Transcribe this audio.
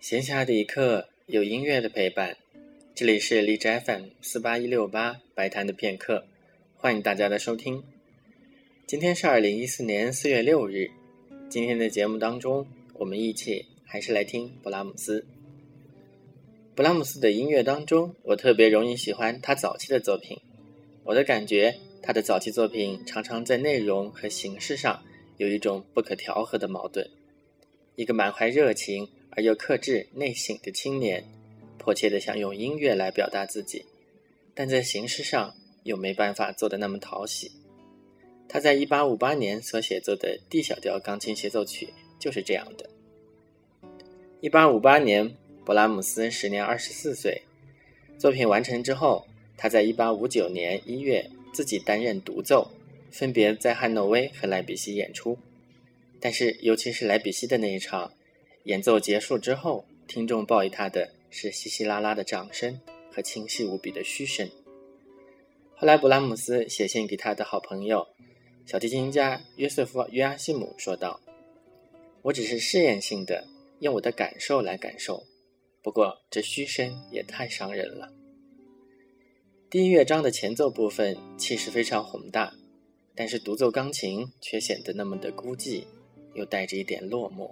闲暇的一刻，有音乐的陪伴。这里是荔枝 FM 四八一六八白谈的片刻，欢迎大家的收听。今天是二零一四年四月六日。今天的节目当中，我们一起还是来听布拉姆斯。布拉姆斯的音乐当中，我特别容易喜欢他早期的作品。我的感觉，他的早期作品常常在内容和形式上有一种不可调和的矛盾。一个满怀热情。而又克制内省的青年，迫切的想用音乐来表达自己，但在形式上又没办法做得那么讨喜。他在一八五八年所写作的 D 小调钢琴协奏曲就是这样的。一八五八年，勃拉姆斯时年二十四岁，作品完成之后，他在一八五九年一月自己担任独奏，分别在汉诺威和莱比锡演出。但是，尤其是莱比锡的那一场。演奏结束之后，听众报以他的是稀稀拉拉的掌声和清晰无比的嘘声。后来，布拉姆斯写信给他的好朋友小提琴家约瑟夫·约阿西姆说道：“我只是试验性的用我的感受来感受，不过这嘘声也太伤人了。”第一乐章的前奏部分气势非常宏大，但是独奏钢琴却显得那么的孤寂，又带着一点落寞。